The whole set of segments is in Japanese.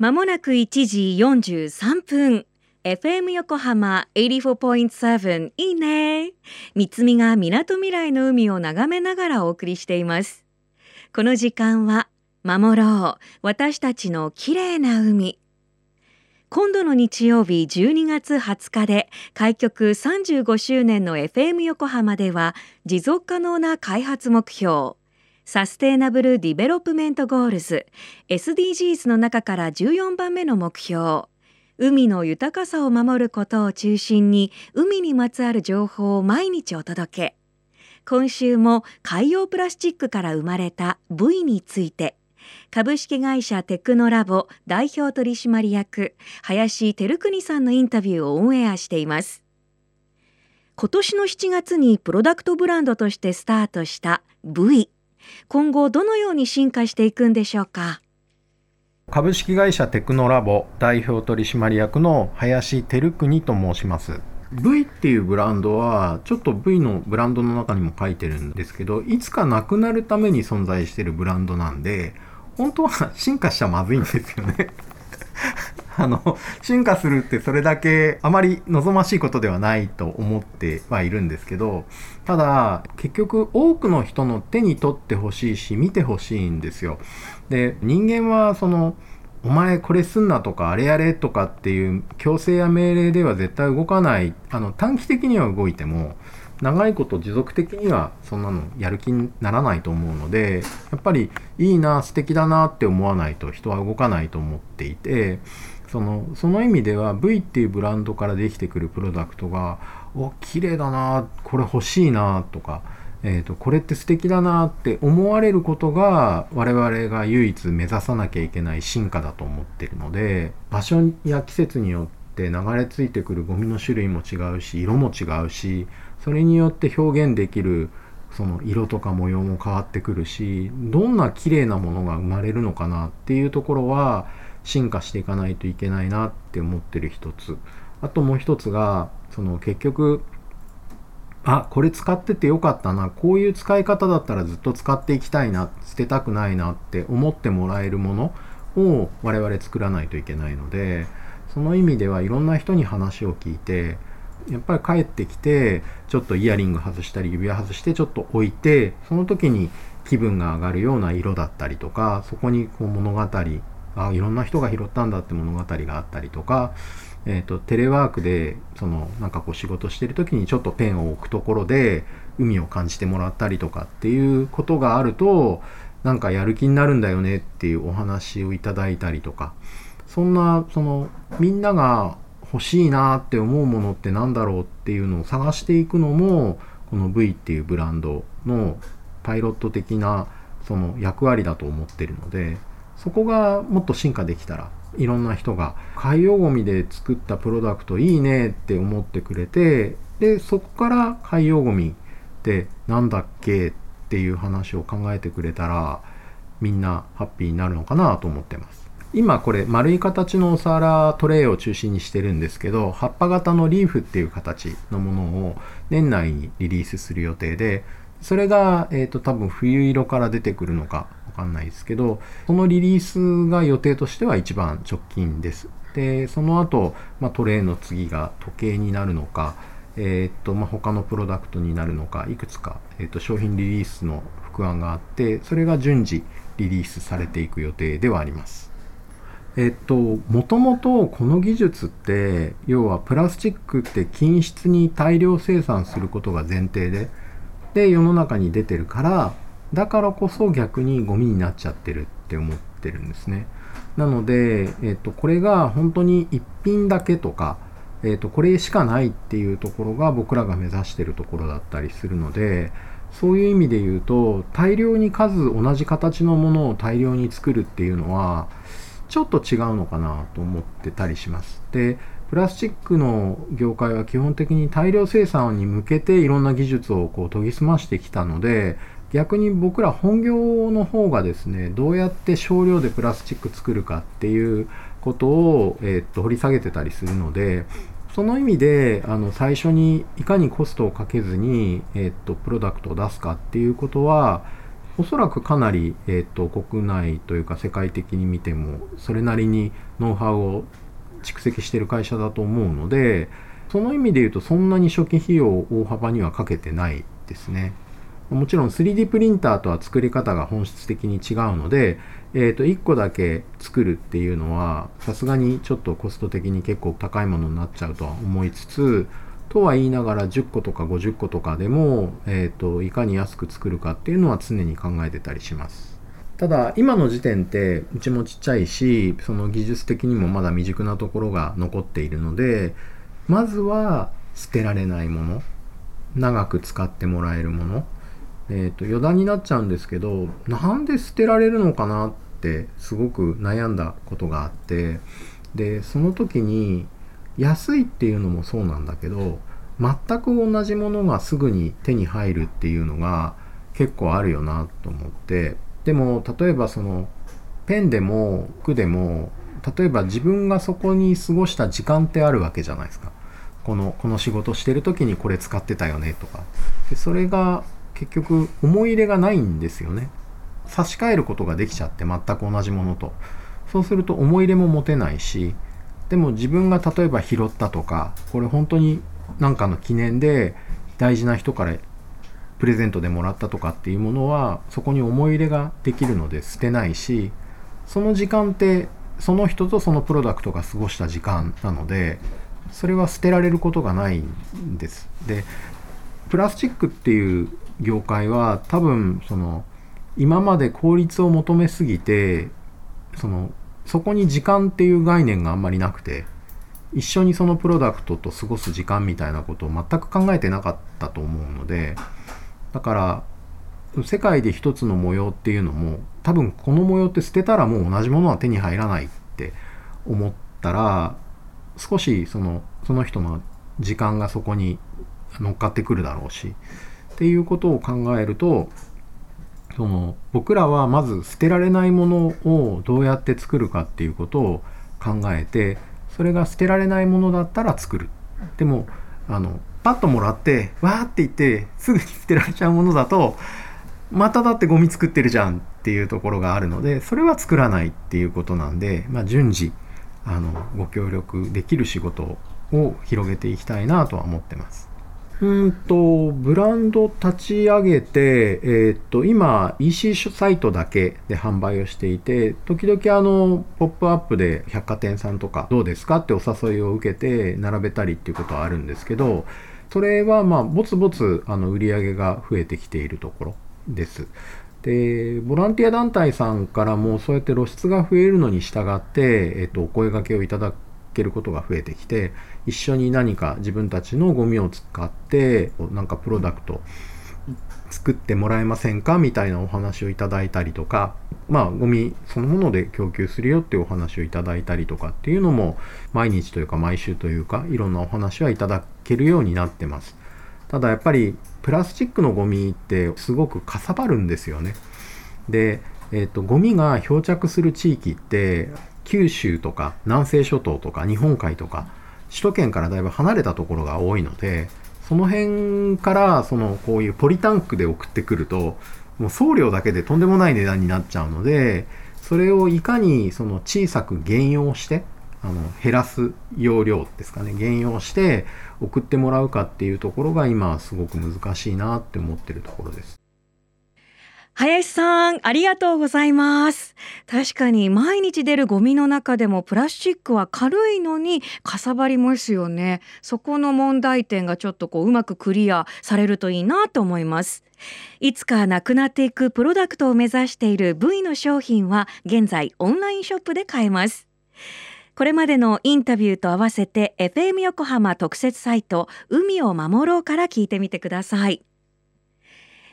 まもなく1時43分。FM 横浜84.7いいね。三つみが港未来の海を眺めながらお送りしています。この時間は守ろう私たちの綺麗な海。今度の日曜日12月20日で開局35周年の FM 横浜では持続可能な開発目標Sustainable Development Goals。SDGs の中から14番目の目標。海の豊かさを守ることを中心に海にまつわる情報を毎日お届け。今週も海洋プラスチックから生まれた buøy について。株式会社テクノラボ代表取締役林光邦さんのインタビューをオンエアしています。今年の7月にプロダクトブランドとしてスタートした V 今後どのように進化していくんでしょうか？株式会社テクノラボ代表取締役の林照邦と申します。V っていうブランドはちょっと V のブランドの中にも書いてるんですけどいつかなくなるために存在してるブランドなんで本当は進化しちゃまずいんですよね。あの進化するってそれだけあまり望ましいことではないと思ってはいるんですけどただ結局多くの人の手に取ってほしいし見てほしいんですよ。で人間はそのお前これすんなとかあれやれとかっていう強制や命令では絶対動かないあの短期的には動いても長いこと持続的にはそんなのやる気にならないと思うのでやっぱりいいな素敵だなって思わないと人は動かないと思っていてそのその意味では V っていうブランドからできてくるプロダクトがお綺麗だなこれ欲しいなとか、えーと、これって素敵だなって思われることが我々が唯一目指さなきゃいけない進化だと思ってるので場所や季節によって流れ着いてくるゴミの種類も違うし色も違うしそれによって表現できるその色とか模様も変わってくるしどんな綺麗なものが生まれるのかなっていうところは進化していかないといけないなって思ってる一つ。あともう一つがその結局あこれ使っててよかったな。こういう使い方だったらずっと使っていきたいな。捨てたくないなって思ってもらえるものを我々作らないといけないのでその意味ではいろんな人に話を聞いてやっぱり帰ってきてちょっとイヤリング外したり指輪外してちょっと置いてその時に気分が上がるような色だったりとかそこにこう物語あいろんな人が拾ったんだって物語があったりとか、えーと、テレワークでそのなんかこう仕事してる時にちょっとペンを置くところで海を感じてもらったりとかっていうことがあるとなんかやる気になるんだよねっていうお話をいただいたりとかそんなそのみんなが欲しいなって思うものって何だろうっていうのを探していくのもこの V っていうブランドのパイロット的なその役割だと思ってるのでそこがもっと進化できたらいろんな人が海洋ゴミで作ったプロダクトいいねって思ってくれてでそこから海洋ゴミって何だっけっていう話を考えてくれたらみんなハッピーになるのかなと思ってます。今これ丸い形のお皿トレイを中心にしてるんですけど葉っぱ型のリーフっていう形のものを年内にリリースする予定でそれが、えーと、多分冬色から出てくるのかかんないですけどそのリリースが予定としては一番直近ですでその後、まあ、トレイの次が時計になるのかえーとまあ、他のプロダクトになるのかいくつか、えーと商品リリースの副案があってそれが順次リリースされていく予定ではあります。えっと、もともとこの技術って要はプラスチックって均質に大量生産することが前提でで世の中に出てるからだからこそ逆にゴミになっちゃってるって思ってるんですねなので、えっと、これが本当に1品だけとか、えっと、これしかないっていうところが僕らが目指してるところだったりするのでそういう意味で言うと大量に数同じ形のものを大量に作るっていうのはちょっと違うのかなと思ってたりします。でプラスチックの業界は基本的に大量生産に向けていろんな技術をこう研ぎ澄ましてきたので逆に僕ら本業の方がですねどうやって少量でプラスチック作るかっていうことを、え、っと掘り下げてたりするのでその意味であの最初にいかにコストをかけずに、え、っとプロダクトを出すかっていうことはおそらくかなり、えーと、国内というか世界的に見てもそれなりにノウハウを蓄積してる会社だと思うのでその意味で言うとそんなに初期費用を大幅にはかけてないですね。もちろん 3D プリンターとは作り方が本質的に違うので、えー、と1個だけ作るっていうのはさすがにちょっとコスト的に結構高いものになっちゃうとは思いつつとは言いながら10個とか50個とかでも、えーと、いかに安く作るかっていうのは常に考えてたりします。ただ今の時点ってうちもちっちゃいしその技術的にもまだ未熟なところが残っているのでまずは捨てられないもの長く使ってもらえるものえーと、余談になっちゃうんですけどなんで捨てられるのかなってすごく悩んだことがあってでその時に安いっていうのもそうなんだけど全く同じものがすぐに手に入るっていうのが結構あるよなと思ってでも例えばそのペンでも服でも例えば自分がそこに過ごした時間ってあるわけじゃないですか。このこの仕事してる時にこれ使ってたよねとか。でそれが結局思い入れがないんですよね差し替えることができちゃって全く同じものとそうすると思い入れも持てないしでも自分が例えば拾ったとかこれ本当に何かの記念で大事な人からプレゼントでもらったとかっていうものはそこに思い入れができるので捨てないしその時間ってその人とそのプロダクトが過ごした時間なのでそれは捨てられることがないんです。でプラスチックっていう業界は多分その今まで効率を求めすぎてそのそこに時間っていう概念があんまりなくて一緒にそのプロダクトと過ごす時間みたいなことを全く考えてなかったと思うのでだから世界で一つの模様っていうのも多分この模様って捨てたらもう同じものは手に入らないって思ったら少しそのその人の時間がそこに乗っかってくるだろうしっていうことを考えるとその僕らはまず捨てられないものをどうやって作るかっていうことを考えてそれが捨てられないものだったら作るでもあのパッともらってわーって言ってすぐに捨てられちゃうものだとまただってゴミ作ってるじゃんっていうところがあるのでそれは作らないっていうことなんで、まあ、順次あのご協力できる仕事を広げていきたいなとは思ってます。うんと、ブランド立ち上げて、えー、っと、今、EC サイトだけで販売をしていて、時々あの、ポップアップで百貨店さんとかどうですかってお誘いを受けて並べたりっていうことはあるんですけど、それはまあ、ぼつぼつあの売り上げが増えてきているところです。で、ボランティア団体さんからもそうやって露出が増えるのに従って、えっと、お声掛けをいただけることが増えてきて一緒に何か自分たちのゴミを使ってなんかプロダクト作ってもらえませんか？みたいなお話をいただいたりとかまあゴミそのもので供給するよっていうお話をいただいたりとかっていうのも毎日というか毎週というかいろんなお話はいただけるようになってます。ただやっぱりプラスチックのゴミってすごくかさばるんですよね。でえーと、ゴミが漂着する地域って九州とか南西諸島とか日本海とか首都圏からだいぶ離れたところが多いのでその辺からそのこういうポリタンクで送ってくるともう送料だけでとんでもない値段になっちゃうのでそれをいかにその小さく減用してあの減らす容量ですかね減用して送ってもらうかっていうところが今すごく難しいなって思ってるところです。林さん、ありがとうございます。確かに毎日出るゴミの中でもプラスチックは軽いのにかさばりますよね。そこの問題点がちょっとこううまくクリアされるといいなと思います。いつかなくなっていくプロダクトを目指している V の商品は現在オンラインショップで買えます。これまでのインタビューと合わせて FM 横浜特設サイト海を守ろうから聞いてみてください。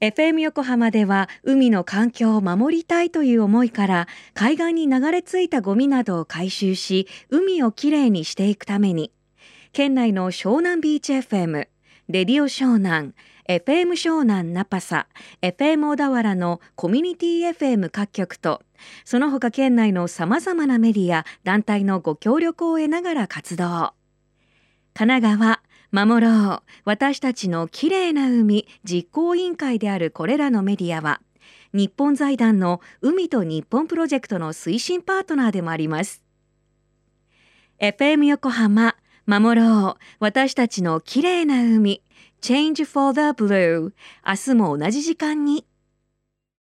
FM 横浜では海の環境を守りたいという思いから海岸に流れ着いたゴミなどを回収し海をきれいにしていくために県内の湘南ビーチ FM、レディオ湘南、FM 湘南ナパサ、FM 小田原のコミュニティ FM 各局とその他県内のさまざまなメディア、団体のご協力を得ながら活動。神奈川、守ろう。私たちのきれいな海実行委員会であるこれらのメディアは日本財団の海と日本プロジェクトの推進パートナーでもあります。FM 横浜守ろう。私たちの綺麗な海。Change for the Blue 明日も同じ時間に。